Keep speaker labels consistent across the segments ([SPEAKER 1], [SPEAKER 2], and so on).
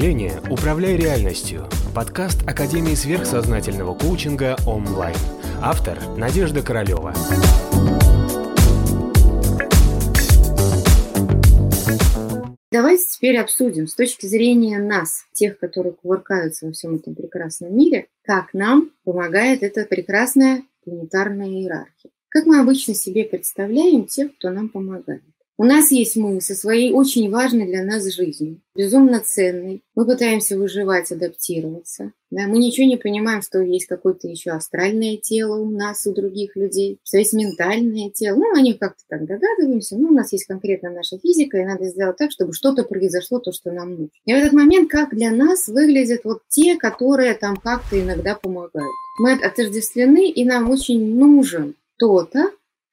[SPEAKER 1] мышления «Управляй реальностью» – подкаст Академии сверхсознательного коучинга онлайн. Автор – Надежда Королева.
[SPEAKER 2] Давайте теперь обсудим с точки зрения нас, тех, которые кувыркаются во всем этом прекрасном мире, как нам помогает эта прекрасная планетарная иерархия. Как мы обычно себе представляем тех, кто нам помогает. У нас есть мы со своей очень важной для нас жизнью, безумно ценной. Мы пытаемся выживать, адаптироваться. Да? Мы ничего не понимаем, что есть какое-то еще астральное тело у нас, у других людей, что есть ментальное тело. Ну, они как-то так догадываемся. Ну, у нас есть конкретно наша физика, и надо сделать так, чтобы что-то произошло, то, что нам нужно. И в этот момент, как для нас выглядят вот те, которые там как-то иногда помогают. Мы отождествлены, и нам очень нужен кто-то,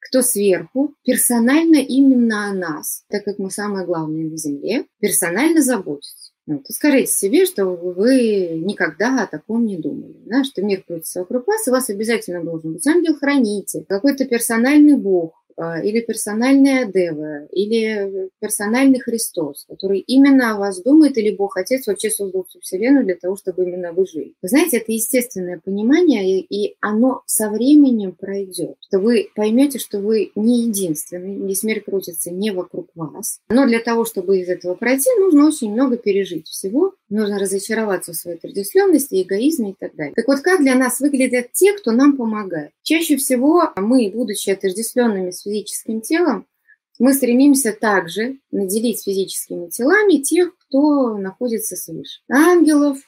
[SPEAKER 2] кто сверху, персонально именно о нас, так как мы самое главное на Земле, персонально заботится. Вот. И скажите себе, что вы никогда о таком не думали, да, что мир крутится вокруг вас, и вас обязательно должен быть ангел-хранитель, какой-то персональный бог, или персональная Дева, или персональный Христос, который именно о вас думает, или Бог Отец вообще создал всю Вселенную для того, чтобы именно вы жили. Вы знаете, это естественное понимание, и оно со временем пройдет, что вы поймете, что вы не единственный, весь мир крутится не вокруг вас. Но для того, чтобы из этого пройти, нужно очень много пережить всего, нужно разочароваться в своей традиционности, эгоизме и так далее. Так вот, как для нас выглядят те, кто нам помогает? Чаще всего мы, будучи отождествленными с физическим телом, мы стремимся также наделить физическими телами тех, кто находится свыше. Ангелов,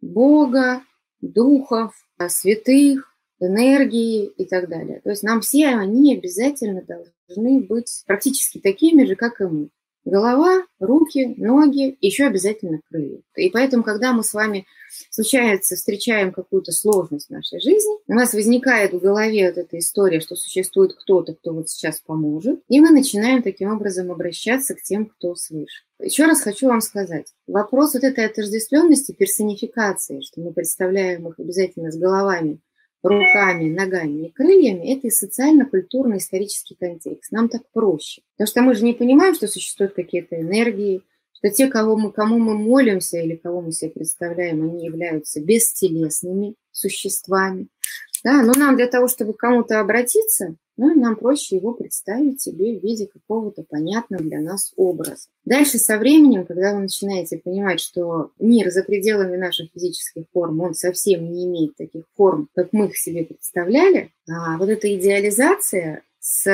[SPEAKER 2] Бога, духов, святых, энергии и так далее. То есть нам все они обязательно должны быть практически такими же, как и мы. Голова, руки, ноги, еще обязательно крылья. И поэтому, когда мы с вами случается, встречаем какую-то сложность в нашей жизни, у нас возникает в голове вот эта история, что существует кто-то, кто вот сейчас поможет, и мы начинаем таким образом обращаться к тем, кто свыше. Еще раз хочу вам сказать, вопрос вот этой отождествленности, персонификации, что мы представляем их обязательно с головами, руками, ногами и крыльями, это и социально-культурный исторический контекст. Нам так проще. Потому что мы же не понимаем, что существуют какие-то энергии, что те, кого мы, кому мы молимся или кого мы себе представляем, они являются бестелесными существами. Да, но нам для того, чтобы к кому-то обратиться, ну, нам проще его представить себе в виде какого-то понятного для нас образа. Дальше со временем, когда вы начинаете понимать, что мир за пределами наших физических форм, он совсем не имеет таких форм, как мы их себе представляли, а вот эта идеализация с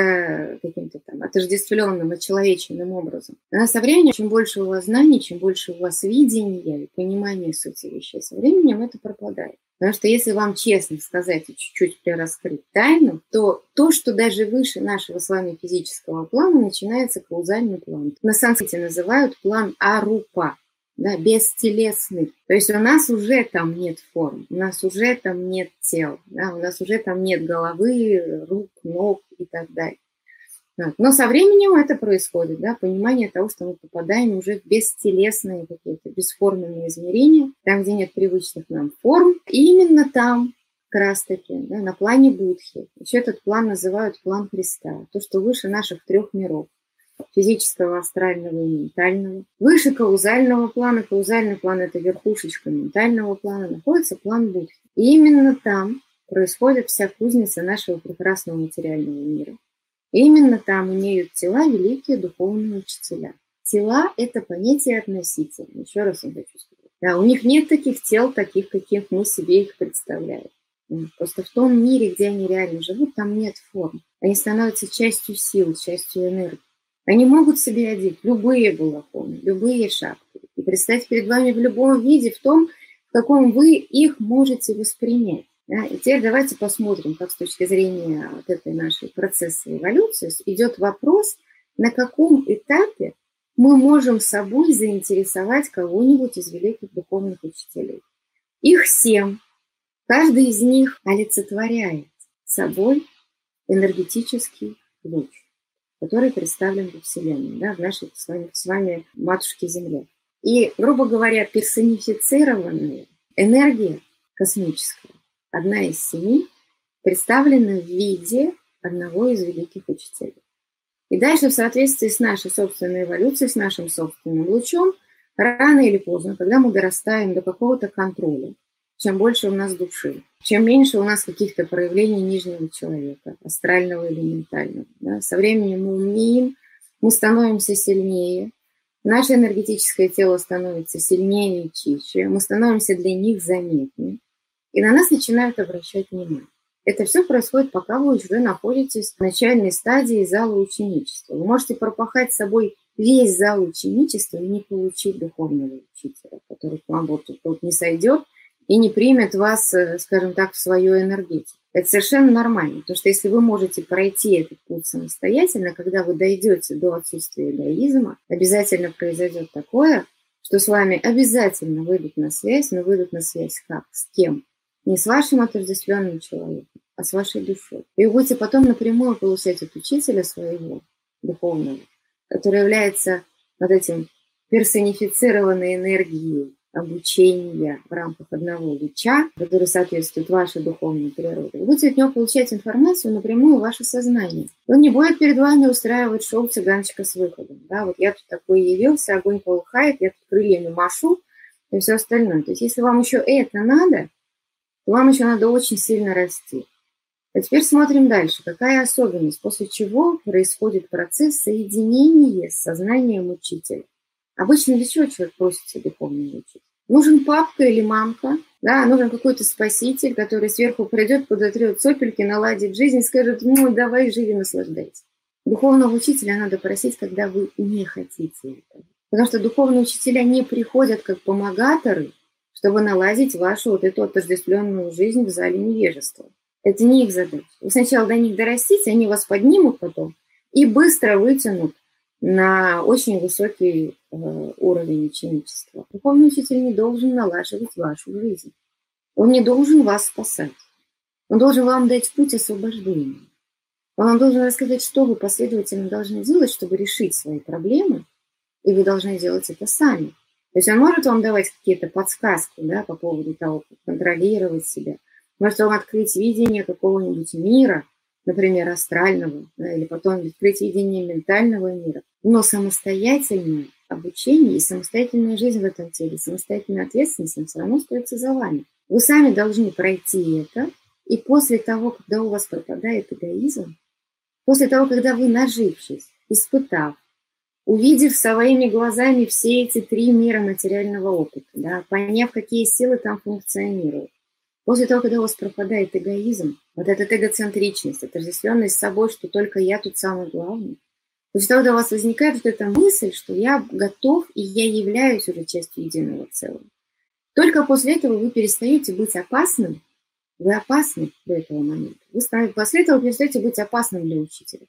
[SPEAKER 2] каким-то там отождествленным, очеловеченным образом. Она со временем, чем больше у вас знаний, чем больше у вас видения и понимания сути вещей, со временем это пропадает. Потому что если вам честно сказать и чуть-чуть прираскрыть тайну, то то, что даже выше нашего с вами физического плана, начинается каузальный план. На санскрите называют план Арупа да, бестелесный. То есть у нас уже там нет форм, у нас уже там нет тел, да, у нас уже там нет головы, рук, ног и так далее. Но со временем это происходит, да, понимание того, что мы попадаем уже в бестелесные какие-то бесформенные измерения, там, где нет привычных нам форм. И именно там, как раз таки, да, на плане Будхи, еще этот план называют план Христа, то, что выше наших трех миров физического, астрального и ментального. Выше каузального плана, каузальный план – это верхушечка ментального плана, находится план Будхи. И именно там происходит вся кузница нашего прекрасного материального мира. Именно там имеют тела великие духовные учителя. Тела – это понятие относительно. Еще раз я хочу сказать. Да, у них нет таких тел, таких, каких мы себе их представляем. Просто в том мире, где они реально живут, там нет форм. Они становятся частью сил, частью энергии. Они могут себе одеть любые балахоны, любые шапки и представить перед вами в любом виде, в том, в каком вы их можете воспринять. Да? И теперь давайте посмотрим, как с точки зрения вот этой нашей процесса эволюции идет вопрос, на каком этапе мы можем собой заинтересовать кого-нибудь из великих духовных учителей. Их семь. Каждый из них олицетворяет собой энергетический луч который представлен во Вселенной, да, в нашей с вами, с вами матушке Земле. И, грубо говоря, персонифицированная энергия космическая, одна из семи, представлена в виде одного из великих учителей. И дальше, в соответствии с нашей собственной эволюцией, с нашим собственным лучом, рано или поздно, когда мы дорастаем до какого-то контроля, чем больше у нас души, чем меньше у нас каких-то проявлений нижнего человека, астрального или ментального. Да? Со временем мы умнеем, мы становимся сильнее, наше энергетическое тело становится сильнее и чище, мы становимся для них заметнее, и на нас начинают обращать внимание. Это все происходит, пока вы уже находитесь в начальной стадии зала ученичества. Вы можете пропахать с собой весь зал ученичества и не получить духовного учителя, который к вам вот тут не сойдет и не примет вас, э, скажем так, в свою энергетику. Это совершенно нормально, потому что если вы можете пройти этот путь самостоятельно, когда вы дойдете до отсутствия эгоизма, обязательно произойдет такое, что с вами обязательно выйдут на связь, но выйдут на связь как? С кем? Не с вашим отождествленным человеком, а с вашей душой. И вы будете потом напрямую получать от учителя своего духовного, который является вот этим персонифицированной энергией обучения в рамках одного луча, который соответствует вашей духовной природе, вы будете от него получать информацию напрямую в ваше сознание. Он не будет перед вами устраивать шоу цыганчика с выходом. Да, вот я тут такой явился, огонь полыхает, я тут крыльями машу и все остальное. То есть если вам еще это надо, вам еще надо очень сильно расти. А теперь смотрим дальше. Какая особенность, после чего происходит процесс соединения с сознанием учителя. Обычно для чего человек просится духовного учителя? Нужен папка или мамка, да, нужен какой-то спаситель, который сверху придет, подотрет сопельки, наладит жизнь, скажет, ну, давай живи, наслаждайся. Духовного учителя надо просить, когда вы не хотите этого. Потому что духовные учителя не приходят как помогаторы, чтобы наладить вашу вот эту отождествленную жизнь в зале невежества. Это не их задача. Вы сначала до них дорастите, они вас поднимут потом и быстро вытянут на очень высокий э, уровень ученичества. Духовный учитель не должен налаживать вашу жизнь. Он не должен вас спасать. Он должен вам дать путь освобождения. Он вам должен рассказать, что вы последовательно должны делать, чтобы решить свои проблемы, и вы должны делать это сами. То есть он может вам давать какие-то подсказки да, по поводу того, как контролировать себя, может вам открыть видение какого-нибудь мира, например, астрального, да, или потом открыть видение ментального мира. Но самостоятельное обучение и самостоятельная жизнь в этом теле, самостоятельная ответственность, все равно остается за вами. Вы сами должны пройти это, и после того, когда у вас пропадает эгоизм, после того, когда вы, нажившись, испытав, увидев своими глазами все эти три мира материального опыта, да, поняв, какие силы там функционируют, После того, когда у вас пропадает эгоизм, вот эта эгоцентричность, отождествленность с собой, что только я тут самый главный, после того, когда у вас возникает вот эта мысль, что я готов и я являюсь уже частью единого целого, только после этого вы перестаете быть опасным, вы опасны до этого момента. Вы после этого перестаете быть опасным для учителя.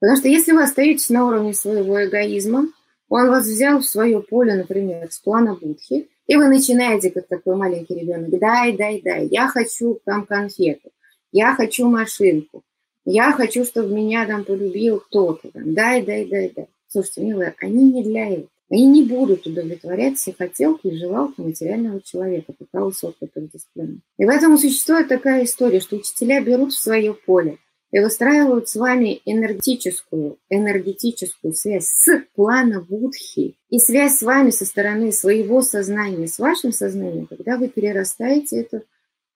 [SPEAKER 2] Потому что если вы остаетесь на уровне своего эгоизма, он вас взял в свое поле, например, с плана Будхи, и вы начинаете, как такой маленький ребенок, дай, дай, дай, я хочу там конфету, я хочу машинку, я хочу, чтобы меня там полюбил кто-то, там, дай, дай, дай, дай. Слушайте, милые, они не для этого. Они не будут удовлетворять все хотелки и желалки материального человека, пока высокая дисциплина. И поэтому существует такая история, что учителя берут в свое поле – и выстраивают с вами энергетическую, энергетическую связь с плана Будхи и связь с вами со стороны своего сознания, с вашим сознанием, когда вы перерастаете эту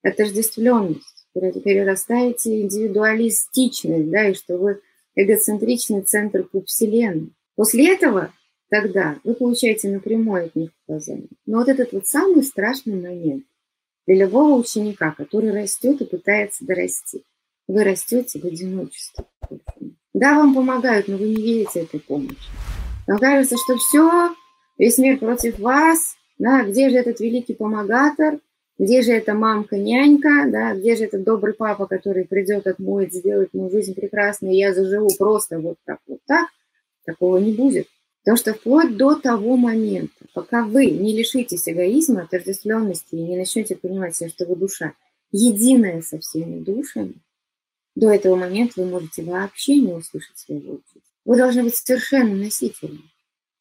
[SPEAKER 2] отождествленность, перерастаете индивидуалистичность, да, и что вы эгоцентричный центр по Вселенной. После этого тогда вы получаете напрямую от них указания. Но вот этот вот самый страшный момент для любого ученика, который растет и пытается дорасти – вы растете в одиночестве. Да, вам помогают, но вы не видите этой помощи. Вам кажется, что все, весь мир против вас, да, где же этот великий помогатор, где же эта мамка-нянька, да, где же этот добрый папа, который придет, отмоет, сделает мою жизнь прекрасной, и я заживу просто вот так, вот так, такого не будет. Потому что вплоть до того момента, пока вы не лишитесь эгоизма, отождествленности и не начнете понимать себя, что вы душа, единая со всеми душами, до этого момента вы можете вообще не услышать своего учителя. Вы должны быть совершенно носителем.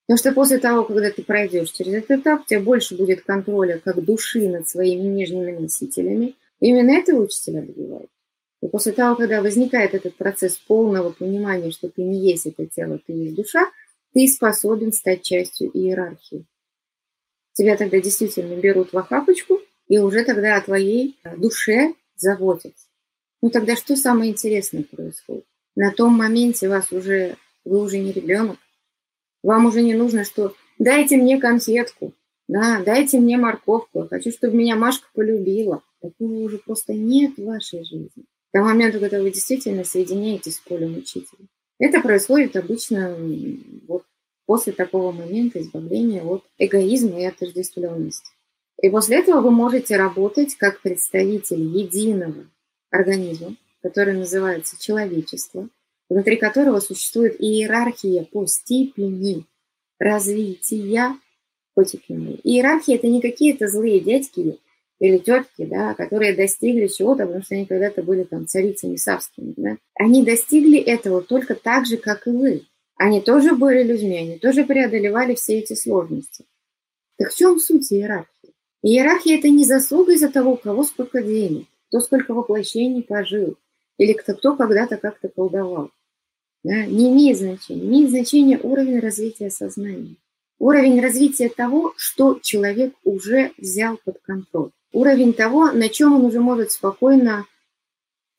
[SPEAKER 2] Потому что после того, когда ты пройдешь через этот этап, у тебя больше будет контроля как души над своими нижними носителями. Именно этого учителя добивают. И после того, когда возникает этот процесс полного понимания, что ты не есть это тело, ты есть душа, ты способен стать частью иерархии. Тебя тогда действительно берут в охапочку и уже тогда о твоей душе заботятся. Ну тогда что самое интересное происходит? На том моменте вас уже, вы уже не ребенок. Вам уже не нужно, что дайте мне конфетку, да, дайте мне морковку, я хочу, чтобы меня Машка полюбила. Такого уже просто нет в вашей жизни. До момента, когда вы действительно соединяетесь с полем учителя. Это происходит обычно вот после такого момента избавления от эгоизма и отождествленности. И после этого вы можете работать как представитель единого организма, который называется человечество, внутри которого существует иерархия по степени развития котиками. Иерархия – это не какие-то злые дядьки или тетки, да, которые достигли чего-то, потому что они когда-то были там царицами савскими. Да. Они достигли этого только так же, как и вы. Они тоже были людьми, они тоже преодолевали все эти сложности. Так в чем суть иерархии? Иерархия – это не заслуга из-за того, у кого сколько денег, кто сколько воплощений пожил, или кто, кто когда-то как-то колдовал. Да? Не имеет значения. Имеет значение уровень развития сознания. Уровень развития того, что человек уже взял под контроль. Уровень того, на чем он уже может спокойно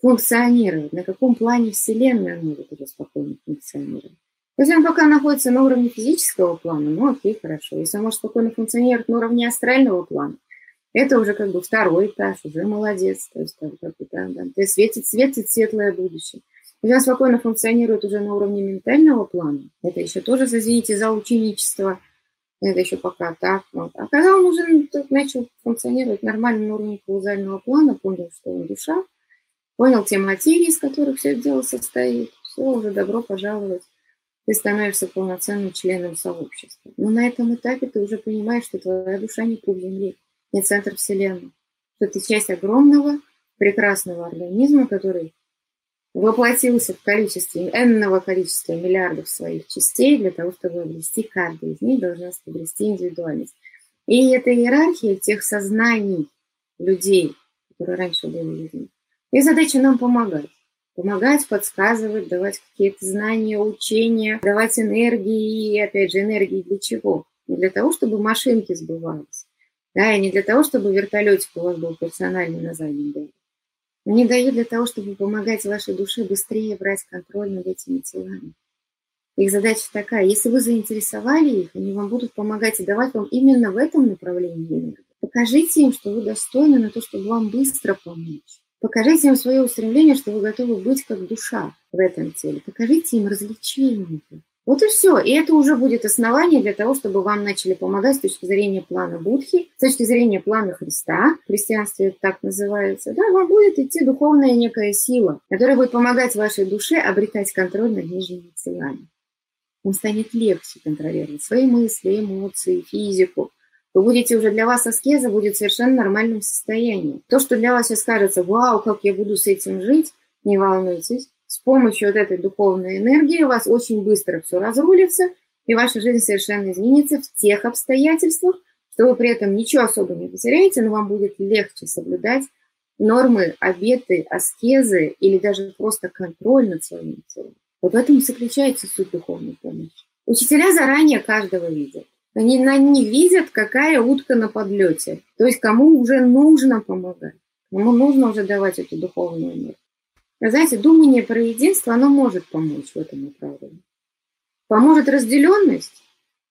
[SPEAKER 2] функционировать, на каком плане Вселенная может уже спокойно функционировать. Если он пока находится на уровне физического плана, ну окей, хорошо. Если он может спокойно функционировать на уровне астрального плана, это уже как бы второй этаж, уже молодец. То есть, как бы, да, да, ты светит, светит светлое будущее. Он спокойно функционирует уже на уровне ментального плана, это еще тоже, извините, за ученичество, это еще пока так. Вот. А когда он уже начал функционировать нормально на уровне каузального плана, понял, что он душа, понял те материи, из которых все дело состоит, все, уже добро пожаловать ты становишься полноценным членом сообщества. Но на этом этапе ты уже понимаешь, что твоя душа не пуп Земли, не центр Вселенной, что ты часть огромного, прекрасного организма, который воплотился в количестве, энного количества миллиардов своих частей для того, чтобы обрести каждый из них должна обрести индивидуальность. И эта иерархия тех сознаний людей, которые раньше были людьми, их задача нам помогать помогать, подсказывать, давать какие-то знания, учения, давать энергии, и опять же, энергии для чего? Для того, чтобы машинки сбывались, да, и не для того, чтобы вертолетик у вас был персональный на заднем ряде. Они дают для того, чтобы помогать вашей душе быстрее брать контроль над этими телами. Их задача такая, если вы заинтересовали их, они вам будут помогать и давать вам именно в этом направлении энергию. Покажите им, что вы достойны на то, чтобы вам быстро помочь. Покажите им свое устремление, что вы готовы быть как душа в этом теле. Покажите им развлечения. Вот и все. И это уже будет основание для того, чтобы вам начали помогать с точки зрения плана Будхи, с точки зрения плана Христа, в христианстве это так называется. Да, вам будет идти духовная некая сила, которая будет помогать вашей душе обретать контроль над нижними телами. Вам станет легче контролировать свои мысли, эмоции, физику, вы будете уже для вас аскеза будет совершенно нормальным состоянием. То, что для вас сейчас кажется, вау, как я буду с этим жить, не волнуйтесь. С помощью вот этой духовной энергии у вас очень быстро все разрулится, и ваша жизнь совершенно изменится в тех обстоятельствах, что вы при этом ничего особо не потеряете, но вам будет легче соблюдать нормы, обеты, аскезы или даже просто контроль над своим телом. Вот в этом и заключается суть духовной помощи. Учителя заранее каждого видят. Они, они видят, какая утка на подлете. То есть кому уже нужно помогать, кому нужно уже давать эту духовную энергию. Знаете, думание про единство, оно может помочь в этом направлении. Поможет разделенность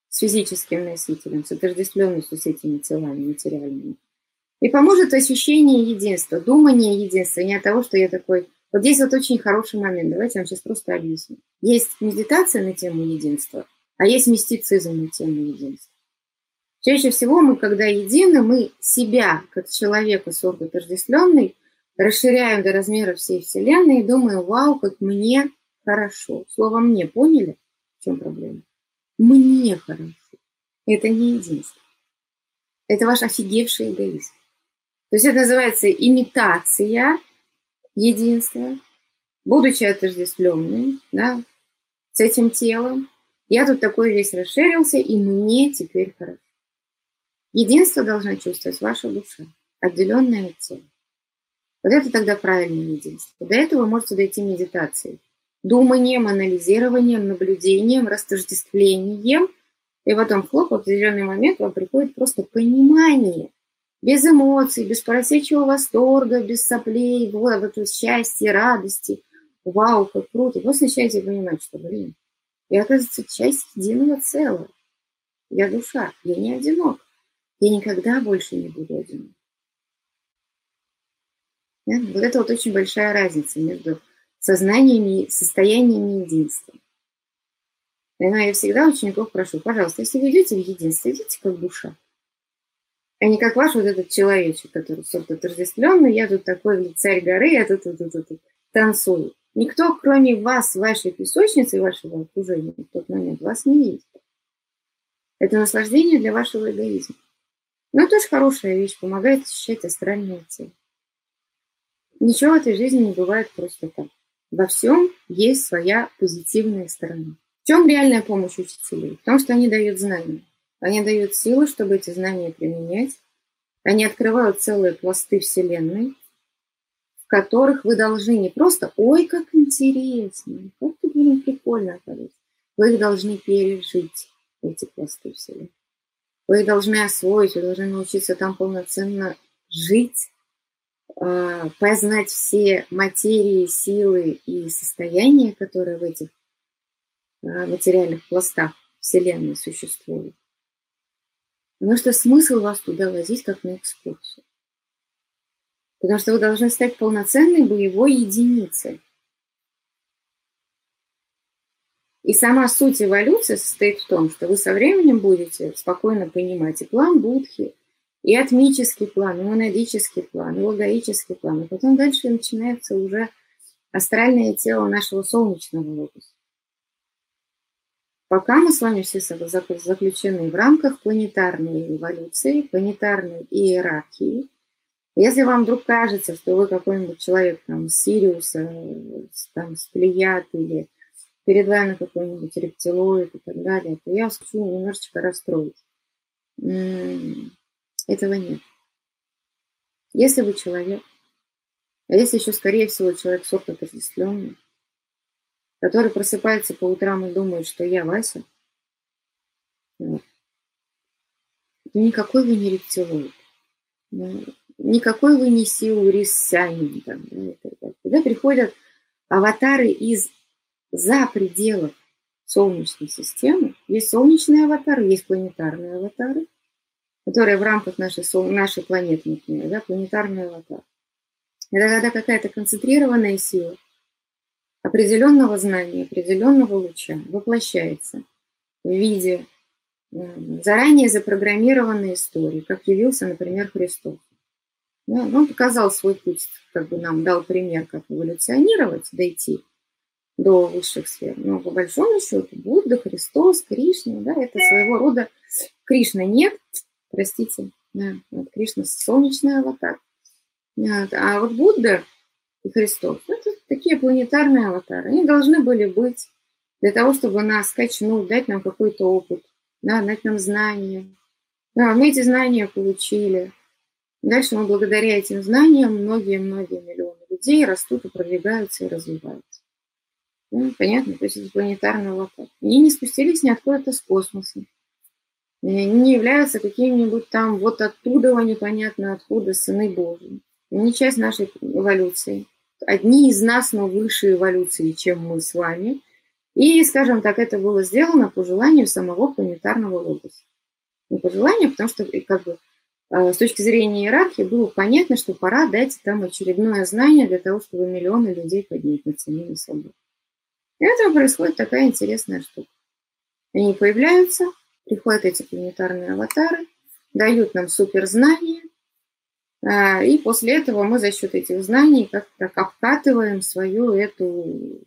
[SPEAKER 2] с физическим носителем, с отождествленностью с этими телами материальными. И поможет ощущение единства, думание единства, не от того, что я такой... Вот здесь вот очень хороший момент, давайте я вам сейчас просто объясню. Есть медитация на тему единства, а есть мистицизм на тему единства. Чаще всего мы, когда едины, мы себя, как человека отождествленный, расширяем до размера всей Вселенной и думаем, вау, как мне хорошо. Слово «мне» поняли? В чем проблема? Мне хорошо. Это не единство. Это ваш офигевший эгоизм. То есть это называется имитация единства, будучи отождествленным да, с этим телом, я тут такой весь расширился, и мне теперь хорошо. Единство должна чувствовать ваша душа, отделенная от тела. Вот это тогда правильное единство. До этого вы можете дойти медитацией. Думанием, анализированием, наблюдением, растождествлением И потом, хлоп, в определенный момент вам приходит просто понимание, без эмоций, без поросячьего восторга, без соплей, вот, вот счастья, радости. Вау, как круто. Вы начинаете понимать, что, блин, я, оказывается, часть единого целого. Я душа, я не одинок. Я никогда больше не буду одинок. Да? Вот это вот очень большая разница между сознаниями, состояниями единства. И я всегда учеников прошу, пожалуйста, если вы идете в единство, идите как душа. А не как ваш вот этот человечек, который сорт отождествленный, я тут такой царь горы, я тут, тут, тут, тут танцую. Никто, кроме вас, вашей песочницы и вашего окружения в тот момент вас не видит. Это наслаждение для вашего эгоизма. Но тоже хорошая вещь, помогает ощущать астральное тело. Ничего в этой жизни не бывает просто так. Во всем есть своя позитивная сторона. В чем реальная помощь учителей? В том, что они дают знания. Они дают силы, чтобы эти знания применять. Они открывают целые пласты Вселенной, в которых вы должны не просто «Ой, как интересно! Как ты, блин, прикольно, оказывается!» Вы их должны пережить, эти пласты Вселенной. Вы их должны освоить, вы должны научиться там полноценно жить, познать все материи, силы и состояния, которые в этих а, материальных пластах Вселенной существуют. Потому что смысл вас туда возить как на экскурсию. Потому что вы должны стать полноценной боевой единицей. И сама суть эволюции состоит в том, что вы со временем будете спокойно понимать и план Будхи, и атмический план, и монадический план, и логоический план. И потом дальше начинается уже астральное тело нашего солнечного логоса. Пока мы с вами все заключены в рамках планетарной эволюции, планетарной иерархии. Если вам вдруг кажется, что вы какой-нибудь человек там с Сириуса, там, с Плеяд или перед вами какой-нибудь рептилоид и так далее, то я вас хочу немножечко расстроить. Этого нет. Если вы человек, а если еще, скорее всего, человек сорт отождествленный, который просыпается по утрам и думает, что я Вася, вот. никакой вы не рептилоид, никакой вы не сиурисянин. Там, да, Когда приходят аватары из за пределов Солнечной системы, есть солнечные аватары, есть планетарные аватары, которые в рамках нашей, нашей планеты, например, да, планетарный аватар. Это когда какая-то концентрированная сила определенного знания, определенного луча воплощается в виде заранее запрограммированной истории, как явился, например, Христос. Да, он показал свой путь, как бы нам дал пример, как эволюционировать, дойти до высших сфер. Но по большому счету Будда, Христос, Кришна, да, это своего рода Кришна нет, простите, да, вот Кришна солнечный аватар. А вот Будда и Христос. Это такие планетарные аватары. Они должны были быть для того, чтобы нас качнуть, дать нам какой-то опыт, да, дать нам знания. Да, мы эти знания получили. Дальше мы благодаря этим знаниям многие-многие миллионы людей растут и продвигаются и развиваются. Ну, понятно, то есть это планетарный аватар. Они не спустились ни откуда-то с космоса. Они не являются каким-нибудь там вот оттуда, непонятно откуда, сыны Божьи. Они часть нашей эволюции одни из нас, но выше эволюции, чем мы с вами. И, скажем так, это было сделано по желанию самого планетарного логоса. Не по желанию, потому что как бы, а, с точки зрения иерархии было понятно, что пора дать там очередное знание для того, чтобы миллионы людей поднять над самими собой. И этого происходит такая интересная штука. Они появляются, приходят эти планетарные аватары, дают нам суперзнания, а, и после этого мы за счет этих знаний как-то обкатываем свою эту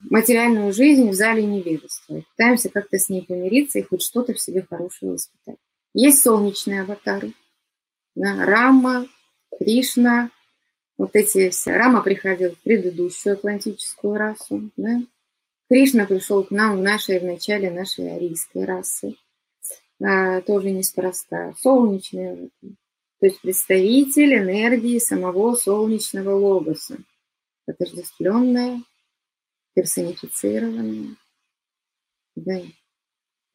[SPEAKER 2] материальную жизнь в зале невежества. И пытаемся как-то с ней помириться и хоть что-то в себе хорошее воспитать. Есть солнечные аватары. Да, Рама, Кришна, вот эти все. Рама приходил в предыдущую атлантическую расу. Да? Кришна пришел к нам в нашей, в начале нашей арийской расы. А, тоже неспроста. Солнечные аватары то есть представитель энергии самого солнечного логоса, отождествленная, персонифицированная. Да.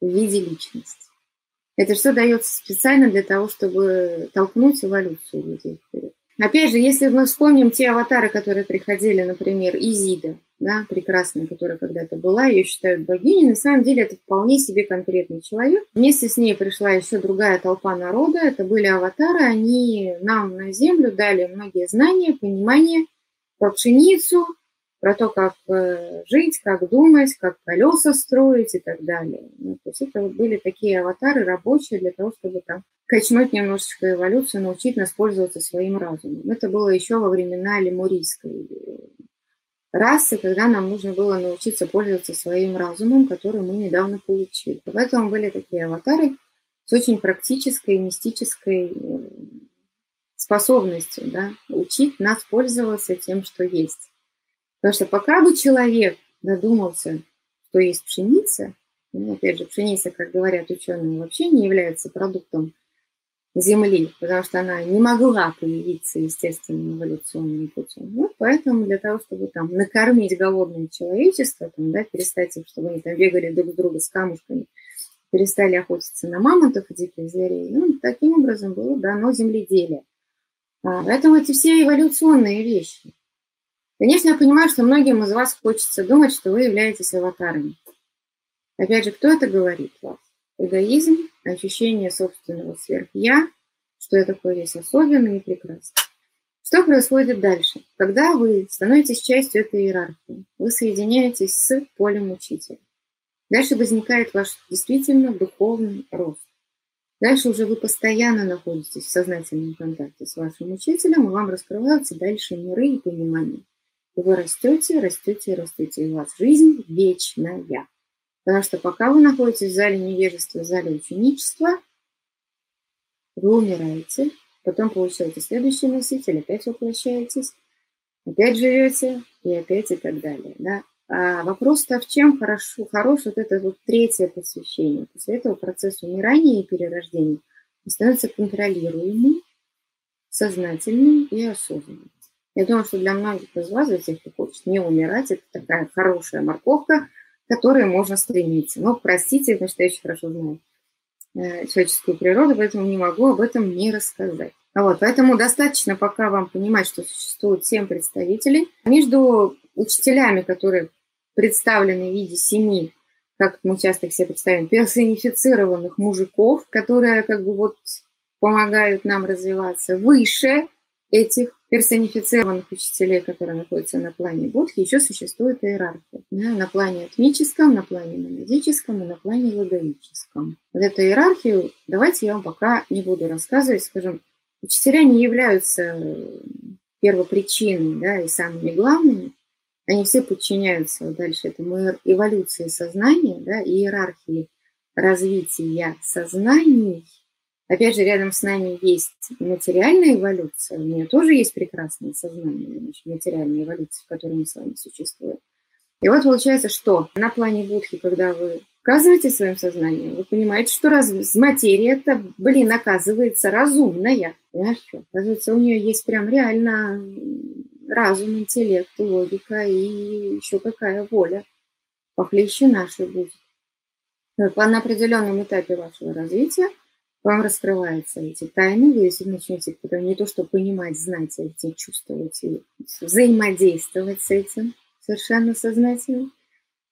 [SPEAKER 2] В виде личности. Это что дается специально для того, чтобы толкнуть эволюцию людей вперед. Опять же, если мы вспомним те аватары, которые приходили, например, Изида, да, прекрасная, которая когда-то была, ее считают богиней, на самом деле это вполне себе конкретный человек. Вместе с ней пришла еще другая толпа народа, это были аватары, они нам на землю дали многие знания, понимание про пшеницу, про то, как э, жить, как думать, как колеса строить и так далее. Ну, то есть это были такие аватары рабочие для того, чтобы там качнуть немножечко эволюцию, научить нас пользоваться своим разумом. Это было еще во времена лемурийской расы, когда нам нужно было научиться пользоваться своим разумом, который мы недавно получили. Поэтому были такие аватары с очень практической, мистической э, способностью да, учить нас пользоваться тем, что есть. Потому что пока бы человек додумался, что есть пшеница, ну, опять же, пшеница, как говорят ученые, вообще не является продуктом Земли, потому что она не могла появиться естественным эволюционным путем. Ну, поэтому для того, чтобы там накормить голодное человечество, там, да, перестать их, чтобы они там бегали друг с друга с камушками, перестали охотиться на мамонтов и диких зверей, ну, таким образом было дано земледелие. А, поэтому эти все эволюционные вещи – Конечно, я понимаю, что многим из вас хочется думать, что вы являетесь аватарами. Опять же, кто это говорит? Эгоизм, ощущение собственного сверх-я, что я такой весь особенный и прекрасный. Что происходит дальше? Когда вы становитесь частью этой иерархии, вы соединяетесь с полем учителя. Дальше возникает ваш действительно духовный рост. Дальше уже вы постоянно находитесь в сознательном контакте с вашим учителем, и вам раскрываются дальше миры и понимания. И вы растете, растете, растете, и у вас жизнь вечная. Потому что пока вы находитесь в зале невежества, в зале ученичества, вы умираете, потом получаете следующий носитель, опять воплощаетесь, опять живете и опять и так далее. Да? А вопрос-то в чем хорошо, хорош вот это вот третье посвящение. После этого процесс умирания и перерождения становится контролируемым, сознательным и осознанным. Я думаю, что для многих из вас, для тех, кто хочет не умирать, это такая хорошая морковка, к которой можно стремиться. Но простите, потому что я очень хорошо знаю э, человеческую природу, поэтому не могу об этом не рассказать. Вот, поэтому достаточно пока вам понимать, что существует семь представителей. Между учителями, которые представлены в виде семи, как мы часто их себе представим, персонифицированных мужиков, которые как бы вот помогают нам развиваться выше этих персонифицированных учителей, которые находятся на плане Будхи, еще существует иерархия. Да, на плане атмическом, на плане монадическом и на плане логоическом. Вот эту иерархию давайте я вам пока не буду рассказывать. Скажем, учителя не являются первопричиной да, и самыми главными. Они все подчиняются дальше этому эволюции сознания, да, иерархии развития сознаний – Опять же, рядом с нами есть материальная эволюция, у нее тоже есть прекрасное сознание, значит, материальная эволюция, в которой мы с вами существуем. И вот получается, что на плане будхи, когда вы оказываете своим сознанием, вы понимаете, что раз материя это, блин, оказывается разумная. Понимаешь, что? Оказывается, у нее есть прям реально разум, интеллект, логика и еще какая воля. Похлеще нашей будет. На определенном этапе вашего развития – вам раскрываются эти тайны, вы если начнете не то, что понимать, знать, эти чувствовать и взаимодействовать с этим совершенно сознательно.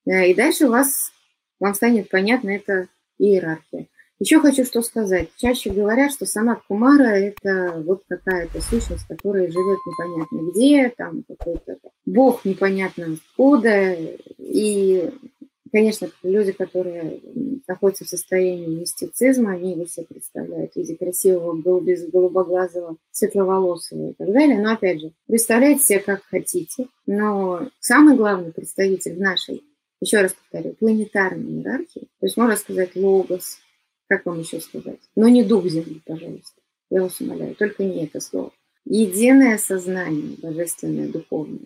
[SPEAKER 2] И дальше у вас, вам станет понятна эта иерархия. Еще хочу что сказать. Чаще говорят, что сама Кумара – это вот какая-то сущность, которая живет непонятно где, там какой-то бог непонятно откуда, и Конечно, люди, которые находятся в состоянии мистицизма, они его себе представляют в виде красивого, голубоглазого, светловолосого и так далее. Но, опять же, представляйте себе как хотите. Но самый главный представитель в нашей, еще раз повторю, планетарной иерархии, то есть можно сказать логос, как вам еще сказать, но не дух Земли, пожалуйста. Я вас умоляю, только не это слово. Единое сознание, божественное, духовное.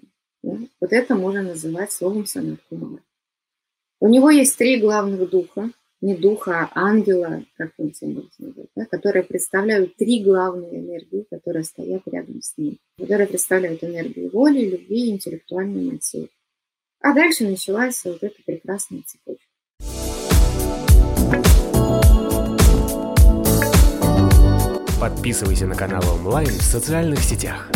[SPEAKER 2] Да? Вот это можно называть словом Санат. У него есть три главных духа, не духа, а ангела, как он себя да, которые представляют три главные энергии, которые стоят рядом с ним, которые представляют энергию воли, любви и интеллектуальной материи. А дальше началась вот эта прекрасная цепочка.
[SPEAKER 1] Подписывайся на канал онлайн в социальных сетях.